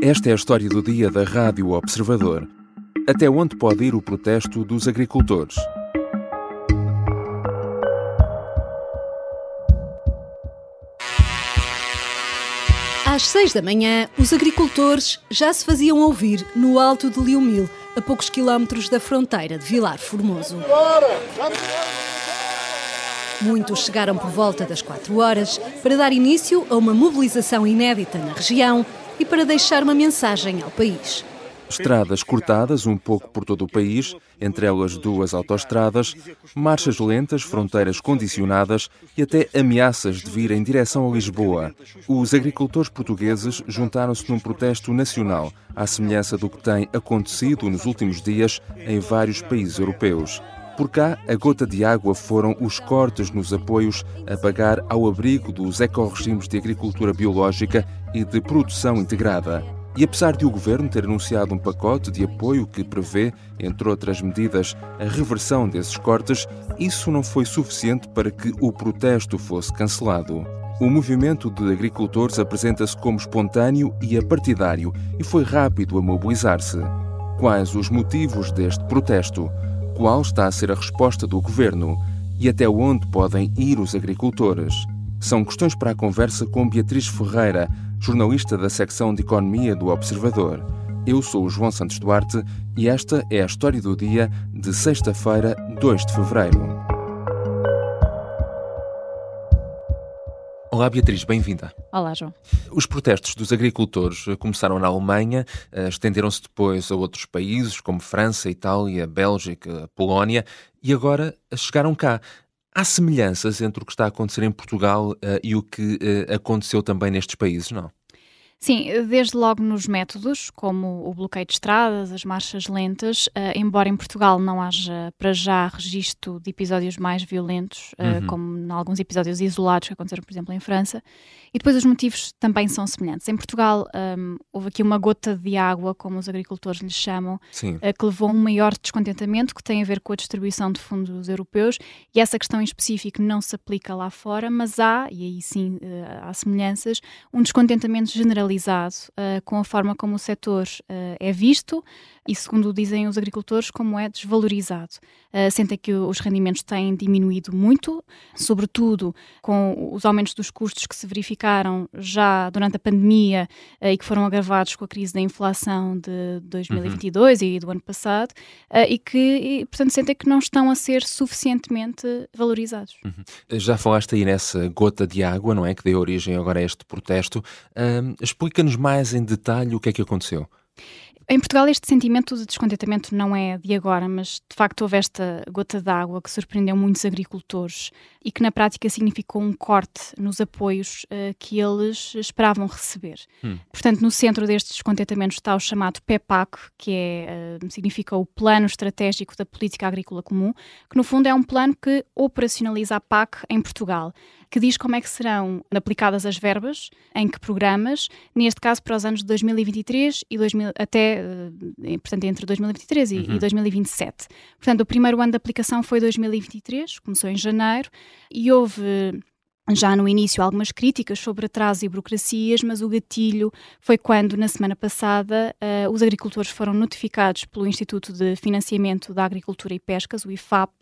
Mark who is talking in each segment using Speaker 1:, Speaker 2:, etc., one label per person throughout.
Speaker 1: Esta é a história do dia da Rádio Observador. Até onde pode ir o protesto dos agricultores?
Speaker 2: Às seis da manhã, os agricultores já se faziam ouvir no alto de Liumil, a poucos quilómetros da fronteira de Vilar Formoso. Muitos chegaram por volta das quatro horas para dar início a uma mobilização inédita na região e para deixar uma mensagem ao país.
Speaker 1: Estradas cortadas um pouco por todo o país, entre elas duas autoestradas, marchas lentas, fronteiras condicionadas e até ameaças de vir em direção a Lisboa. Os agricultores portugueses juntaram-se num protesto nacional, à semelhança do que tem acontecido nos últimos dias em vários países europeus. Por cá, a gota de água foram os cortes nos apoios a pagar ao abrigo dos ecorregimes de agricultura biológica e de produção integrada. E apesar de o governo ter anunciado um pacote de apoio que prevê, entre outras medidas, a reversão desses cortes, isso não foi suficiente para que o protesto fosse cancelado. O movimento de agricultores apresenta-se como espontâneo e apartidário e foi rápido a mobilizar-se. Quais os motivos deste protesto? Qual está a ser a resposta do governo? E até onde podem ir os agricultores? São questões para a conversa com Beatriz Ferreira, jornalista da secção de Economia do Observador. Eu sou o João Santos Duarte e esta é a história do dia de sexta-feira, 2 de fevereiro. Olá, Beatriz, bem-vinda.
Speaker 3: Olá, João.
Speaker 1: Os protestos dos agricultores começaram na Alemanha, eh, estenderam-se depois a outros países, como França, Itália, Bélgica, Polónia, e agora chegaram cá. Há semelhanças entre o que está a acontecer em Portugal e o que aconteceu também nestes países, não?
Speaker 3: Sim, desde logo nos métodos, como o bloqueio de estradas, as marchas lentas, uh, embora em Portugal não haja para já registro de episódios mais violentos, uh, uhum. como em alguns episódios isolados que aconteceram, por exemplo, em França, e depois os motivos também são semelhantes. Em Portugal um, houve aqui uma gota de água, como os agricultores lhe chamam, uh, que levou a um maior descontentamento que tem a ver com a distribuição de fundos europeus, e essa questão em específico não se aplica lá fora, mas há, e aí sim há semelhanças, um descontentamento generalizado generalizado uh, com a forma como o setor uh, é visto e, segundo dizem os agricultores, como é desvalorizado. Uh, sentem que os rendimentos têm diminuído muito, sobretudo com os aumentos dos custos que se verificaram já durante a pandemia uh, e que foram agravados com a crise da inflação de 2022 uhum. e do ano passado, uh, e que, e, portanto, sentem que não estão a ser suficientemente valorizados.
Speaker 1: Uhum. Já falaste aí nessa gota de água, não é? Que deu origem agora a este protesto. Explica-nos mais em detalhe o que é que aconteceu.
Speaker 3: Em Portugal, este sentimento de descontentamento não é de agora, mas de facto houve esta gota d'água que surpreendeu muitos agricultores e que na prática significou um corte nos apoios uh, que eles esperavam receber. Hum. Portanto, no centro deste descontentamento está o chamado PEPAC, que é, uh, significa o Plano Estratégico da Política Agrícola Comum, que no fundo é um plano que operacionaliza a PAC em Portugal que diz como é que serão aplicadas as verbas, em que programas, neste caso para os anos de 2023 e 2000, até, eh, portanto, entre 2023 e, uhum. e 2027. Portanto, o primeiro ano de aplicação foi 2023, começou em janeiro, e houve já no início algumas críticas sobre atraso e burocracias, mas o gatilho foi quando, na semana passada, uh, os agricultores foram notificados pelo Instituto de Financiamento da Agricultura e Pescas, o IFAP,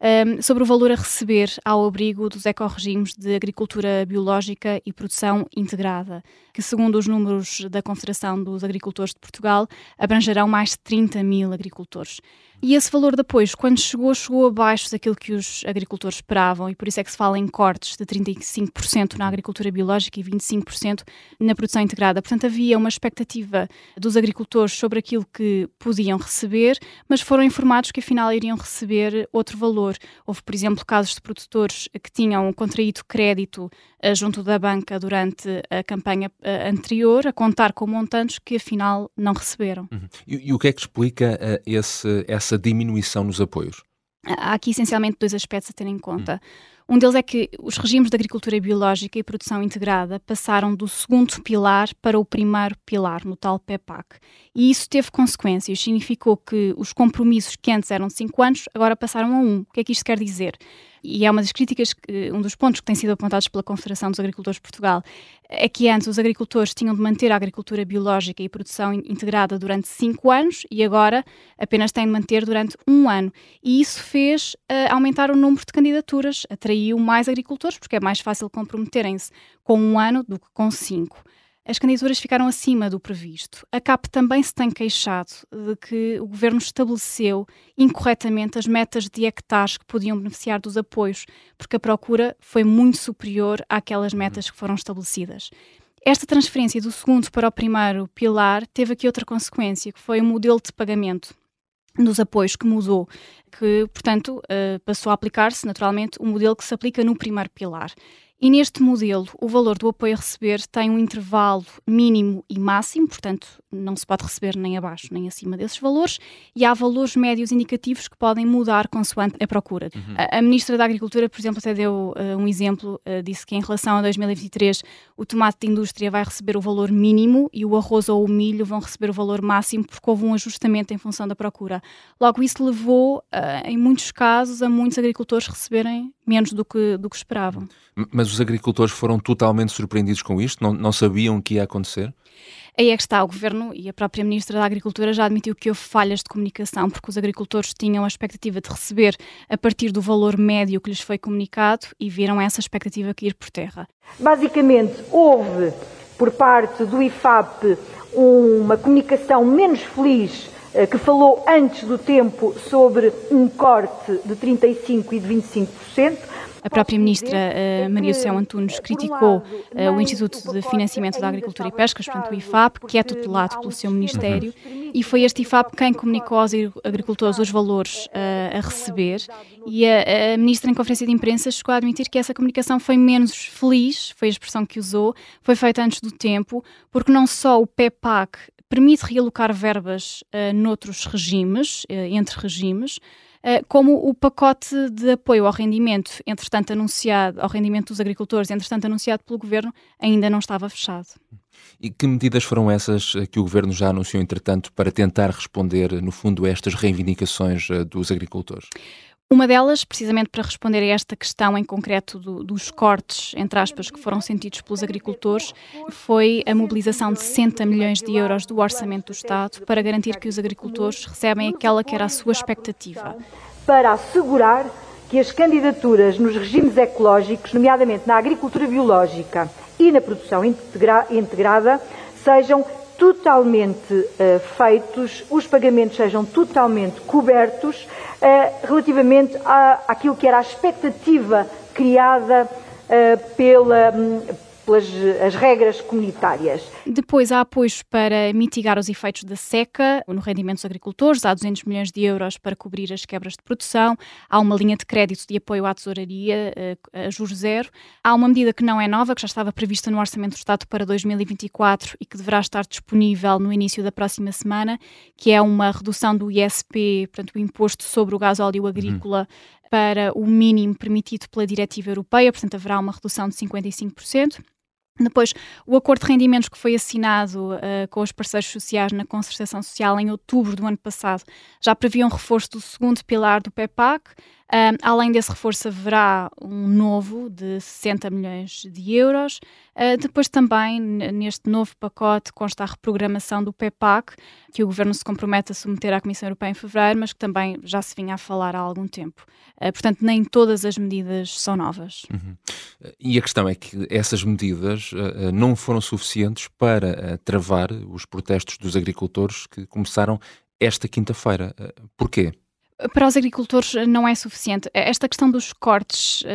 Speaker 3: um, sobre o valor a receber ao abrigo dos ecorregimes de agricultura biológica e produção integrada, que, segundo os números da Confederação dos Agricultores de Portugal, abrangerão mais de 30 mil agricultores. E esse valor de apoio, quando chegou, chegou abaixo daquilo que os agricultores esperavam, e por isso é que se fala em cortes de 35% na agricultura biológica e 25% na produção integrada. Portanto, havia uma expectativa dos agricultores sobre aquilo que podiam receber, mas foram informados que afinal iriam receber outro valor. Houve, por exemplo, casos de produtores que tinham contraído crédito uh, junto da banca durante a campanha uh, anterior, a contar com montantes que afinal não receberam.
Speaker 1: Uhum. E, e, o que é que explica uh, esse, essa essa diminuição nos apoios?
Speaker 3: Há aqui essencialmente dois aspectos a ter em conta. Hum. Um deles é que os regimes de agricultura biológica e produção integrada passaram do segundo pilar para o primeiro pilar, no tal PEPAC. E isso teve consequências. Significou que os compromissos que antes eram 5 anos agora passaram a 1. Um. O que é que isto quer dizer? E é uma das críticas, um dos pontos que têm sido apontados pela Confederação dos Agricultores de Portugal, é que antes os agricultores tinham de manter a agricultura biológica e produção integrada durante cinco anos e agora apenas têm de manter durante um ano. E isso fez uh, aumentar o número de candidaturas, atraiu mais agricultores, porque é mais fácil comprometerem-se com um ano do que com cinco as candidaturas ficaram acima do previsto. A CAP também se tem queixado de que o governo estabeleceu incorretamente as metas de hectares que podiam beneficiar dos apoios, porque a procura foi muito superior àquelas uhum. metas que foram estabelecidas. Esta transferência do segundo para o primeiro pilar teve aqui outra consequência, que foi o modelo de pagamento dos apoios que mudou, que, portanto, uh, passou a aplicar-se naturalmente o modelo que se aplica no primeiro pilar. E neste modelo, o valor do apoio a receber tem um intervalo mínimo e máximo, portanto, não se pode receber nem abaixo nem acima desses valores, e há valores médios indicativos que podem mudar consoante a procura. Uhum. A, a, Ministra da Agricultura, por exemplo, até deu uh, um exemplo, uh, disse que em relação a 2023 o tomate de indústria vai receber o valor mínimo e o arroz ou o milho vão receber o valor máximo porque houve um ajustamento em função da procura. Logo, isso levou, uh, em muitos casos, a muitos agricultores receberem menos do que, do que esperavam.
Speaker 1: Mas os agricultores foram totalmente surpreendidos com isto? Não, não sabiam o que ia acontecer?
Speaker 3: Aí é que está, o Governo e a própria Ministra da Agricultura já admitiu que houve falhas de comunicação, porque os agricultores tinham a expectativa de receber a partir do valor médio que lhes foi comunicado e viram essa expectativa cair por terra.
Speaker 4: Basicamente, houve, por parte do IFAP, uma comunicação menos feliz eh, que falou antes do tempo sobre um corte de 35% e de 25%.
Speaker 3: A própria ministra uh, Maria José Antunes criticou uh, o Instituto de Financiamento da Agricultura e Pescas, portanto o IFAP, que é tutelado pelo seu ministério, uhum. e foi este IFAP quem comunicou aos agricultores os valores uh, a receber. E a, a, ministra, em conferência de imprensa, chegou a admitir que essa comunicação foi menos feliz, foi a expressão que usou, foi feita antes do tempo, porque não só o PEPAC permite realocar verbas noutros regimes, entre regimes, como o pacote de apoio ao rendimento, entretanto anunciado, ao rendimento dos agricultores, entretanto anunciado pelo Governo, ainda não estava fechado.
Speaker 1: E que medidas foram essas que o Governo já anunciou, entretanto, para tentar responder, no fundo, a estas reivindicações dos agricultores?
Speaker 3: Uma delas, precisamente para responder a esta questão em concreto do, dos cortes, entre aspas, que foram sentidos pelos agricultores, foi a mobilização de 60 milhões de euros do orçamento do Estado para garantir que os agricultores recebem aquela que era a sua expectativa.
Speaker 4: Para assegurar que as candidaturas nos regimes ecológicos, nomeadamente na agricultura biológica e na produção integra integrada, sejam totalmente uh, feitos, os pagamentos sejam totalmente cobertos uh, relativamente à, àquilo que era a expectativa criada uh, pela, um, pelas as regras comunitárias.
Speaker 3: Depois há apoios para mitigar os efeitos da seca no rendimento dos agricultores, há 200 milhões de euros para cobrir as quebras de produção, há uma linha de crédito de apoio à tesouraria eh, a juros zero, há uma medida que não é nova, que já estava prevista no Orçamento do Estado para 2024 e que deverá estar disponível no início da próxima semana, que é uma redução do ISP, portanto o imposto sobre o gás óleo agrícola, uhum. para o mínimo permitido pela diretiva europeia, portanto haverá uma redução de 55%. Depois, o acordo de rendimentos que foi assinado uh, com os parceiros sociais na concertação social em outubro do ano passado já previa um reforço do segundo pilar do PEPAC, um, além desse reforço, haverá um novo de 60 milhões de euros. Uh, depois, também, neste novo pacote, consta a reprogramação do PEPAC, que o Governo se compromete a submeter à Comissão Europeia em fevereiro, mas que também já se vinha a falar há algum tempo. Uh, portanto, nem todas as medidas são novas.
Speaker 1: Uhum. E a questão é que essas medidas uh, não foram suficientes para travar os protestos dos agricultores que começaram esta quinta-feira. Porquê?
Speaker 3: Para os agricultores não é suficiente. Esta questão dos cortes uh,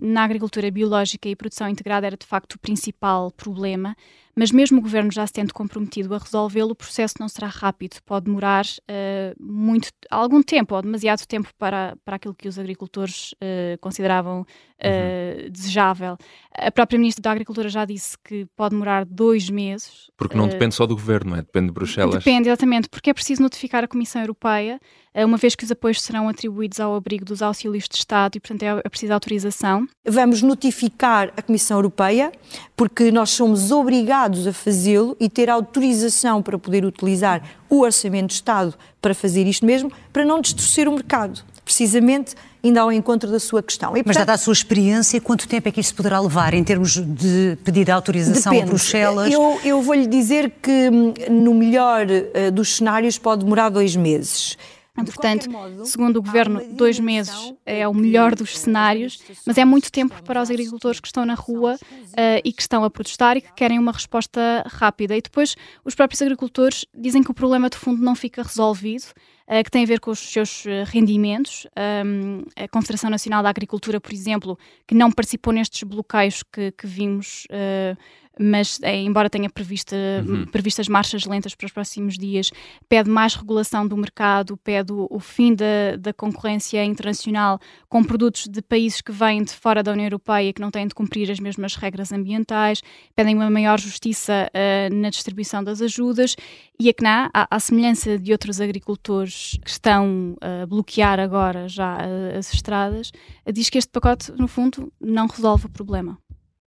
Speaker 3: na agricultura biológica e produção integrada era de facto o principal problema mas mesmo o governo já se tendo comprometido a resolvê-lo, o processo não será rápido, pode demorar uh, muito, algum tempo, ou demasiado tempo para, para aquilo que os agricultores uh, consideravam uh, uhum. desejável. A própria Ministra da Agricultura já disse que pode demorar dois meses.
Speaker 1: Porque não depende só do governo, não é? Depende de Bruxelas.
Speaker 3: Depende, exatamente, porque é preciso notificar a Comissão Europeia, uma vez que os apoios serão atribuídos ao abrigo dos auxílios de Estado e, portanto, é, é preciso autorização.
Speaker 5: Vamos notificar a Comissão Europeia, porque nós somos obrigados obrigados a fazê-lo e ter autorização para poder utilizar o Orçamento de Estado para fazer isto mesmo, para não distorcer o mercado. Precisamente ainda ao encontro da sua questão.
Speaker 6: E, portanto, Mas dada a sua experiência, quanto tempo é que isto poderá levar em termos de pedir a autorização
Speaker 5: depende.
Speaker 6: a Bruxelas?
Speaker 5: Eu, eu vou-lhe dizer que hum, no melhor uh, dos cenários pode demorar dois meses.
Speaker 3: Portanto, segundo o governo, dois meses é o melhor dos cenários, mas é muito tempo para os agricultores que estão na rua uh, e que estão a protestar e que querem uma resposta rápida. E depois, os próprios agricultores dizem que o problema de fundo não fica resolvido, uh, que tem a ver com os seus eh, rendimentos. Um, a Confederação Nacional da Agricultura, por exemplo, que não participou nestes bloqueios que, que vimos. Uh, mas é, embora tenha prevista, uhum. previstas marchas lentas para os próximos dias, pede mais regulação do mercado, pede o, o, fim da, da concorrência internacional com produtos de países que vêm de fora da União Europeia que não têm de cumprir as mesmas regras ambientais, pedem uma maior justiça uh, na distribuição das ajudas e a CNA, à, à semelhança de outros agricultores que estão a bloquear agora já as estradas, diz que este pacote, no fundo, não resolve o problema.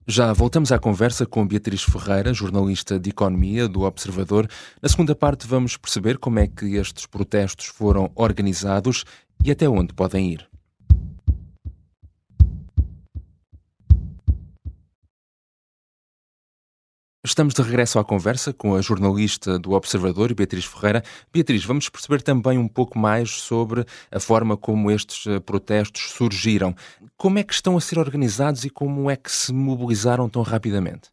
Speaker 1: Já voltamos à conversa com Beatriz Ferreira, jornalista de Economia do Observador. Na segunda parte, vamos perceber como é que estes protestos foram organizados e até onde podem ir. Estamos de regresso à conversa com a jornalista do Observador, Beatriz Ferreira. Beatriz, vamos perceber também um pouco mais sobre a forma como estes eh, protestos surgiram. Como é que estão a ser organizados e como é que se mobilizaram tão rapidamente?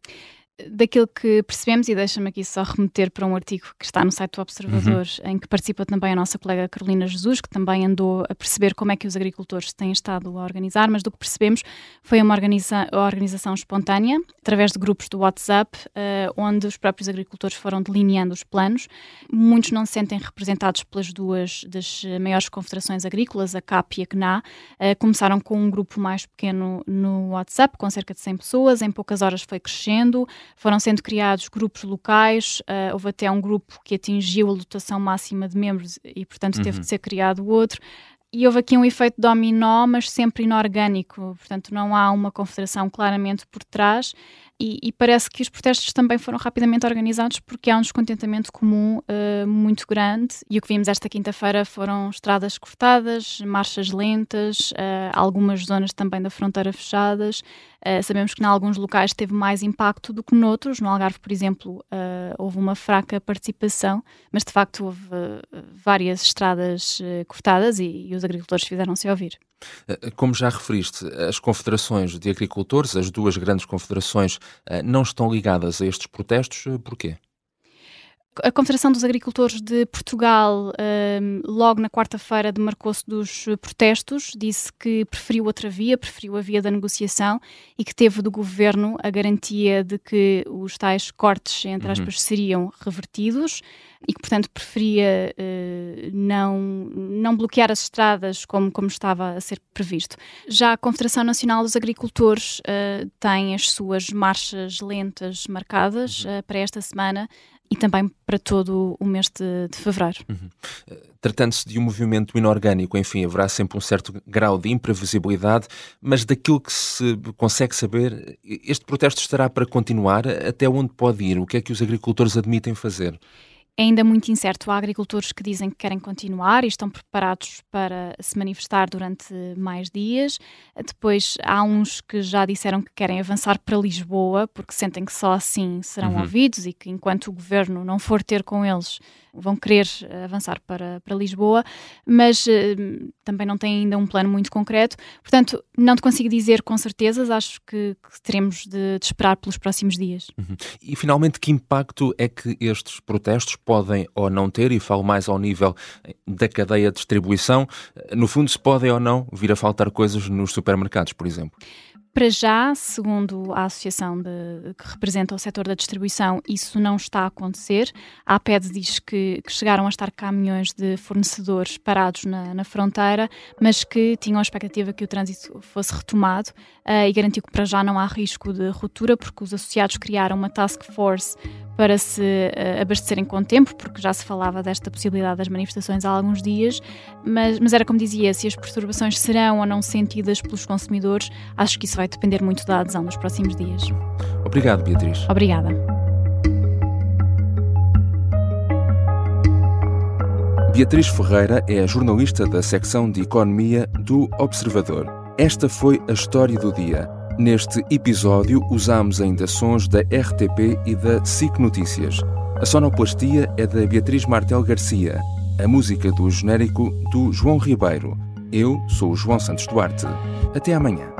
Speaker 3: Daquilo que percebemos, e deixa-me aqui só remeter para um artigo que está no site do Observador, uhum. em que participa também a nossa colega Carolina Jesus, que também andou a perceber como é que os agricultores têm estado a organizar, mas do que percebemos foi uma organiza organização espontânea, através de grupos do WhatsApp, uh, onde os próprios agricultores foram delineando os planos. Muitos não se sentem representados pelas duas das maiores confederações agrícolas, a CAP e a CNA. Uh, começaram com um grupo mais pequeno no WhatsApp, com cerca de 100 pessoas, em poucas horas foi crescendo foram sendo criados grupos locais, uh, houve até um grupo que atingiu a lotação máxima de membros e, portanto, teve uhum. de ser criado outro. E houve aqui um efeito dominó, mas sempre inorgânico, portanto, não há uma confederação claramente por trás. E, e, parece que os protestos também foram rapidamente organizados porque há um descontentamento comum uh, muito grande. E o que vimos esta quinta-feira foram estradas cortadas, marchas lentas, uh, algumas zonas também da fronteira fechadas. Uh, sabemos que em alguns locais teve mais impacto do que noutros. No Algarve, por exemplo, houve uma fraca participação, mas de facto houve várias estradas cortadas e, e os agricultores fizeram-se ouvir.
Speaker 1: Eh, como já referiste, as confederações de agricultores, as duas grandes confederações, eh, não estão ligadas a estes protestos. Eh, porquê?
Speaker 3: A Confederação dos Agricultores de Portugal, um, logo na quarta-feira, demarcou-se dos protestos, disse que preferiu outra via, preferiu a via da negociação e que teve do governo a garantia de que os tais cortes, entre uhum. aspas, uhum. seriam revertidos e que, portanto, preferia uh, não, não bloquear as estradas como, como estava a ser previsto. Já a Confederação Nacional dos Agricultores uh, tem as suas marchas lentas marcadas uh, para esta semana e também para todo o mês de, de fevereiro. Uhum.
Speaker 1: Tratando-se de um movimento inorgânico, enfim, haverá sempre um certo grau de imprevisibilidade, mas daquilo que se consegue saber, este protesto estará para continuar? Até onde pode ir? O que é que os agricultores admitem fazer?
Speaker 3: É ainda muito incerto. Há agricultores que dizem que querem continuar e estão preparados para se manifestar durante mais dias. Depois há uns que já disseram que querem avançar para Lisboa porque sentem que só assim serão uhum. ouvidos e que enquanto o governo não for ter com eles vão querer eh, avançar para, para Lisboa, mas uh, também não têm ainda um plano muito concreto. Portanto, não te consigo dizer com certezas, acho que, que teremos de, de, esperar pelos próximos dias.
Speaker 1: Uhum. E finalmente, que impacto é que estes protestos podem ou não ter, e falo mais ao nível da cadeia de distribuição, no fundo, se podem ou não vir a faltar coisas nos supermercados, por exemplo?
Speaker 3: Para já, segundo a associação de, que representa o setor da distribuição, isso não está a acontecer. A APED diz que, que chegaram a estar caminhões de fornecedores parados na, na, fronteira, mas que tinham a expectativa que o trânsito fosse retomado uh, e garantiu que para já não há risco de ruptura, porque os associados criaram uma task force para se uh, abastecerem com tempo, porque já se falava desta possibilidade das manifestações há alguns dias, mas, mas era como dizia, se as perturbações serão ou não sentidas pelos consumidores, acho que isso vai depender muito da adesão nos próximos dias.
Speaker 1: Obrigado, Beatriz.
Speaker 3: Obrigada.
Speaker 1: Beatriz Ferreira é a jornalista da secção de Economia do Observador. Esta foi a história do dia. Neste episódio, usamos ainda sons da RTP e da SIC Notícias. A sonoplastia é da Beatriz Martel Garcia. A música do genérico do João Ribeiro. Eu sou o João Santos Duarte. Até amanhã.